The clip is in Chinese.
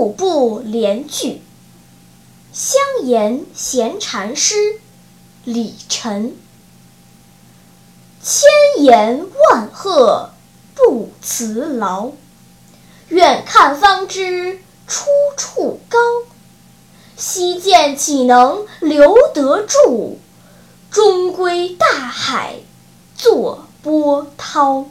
五步连句，香言闲禅师李晨。千言万壑不辞劳，远看方知出处高。溪涧岂能留得住？终归大海作波涛。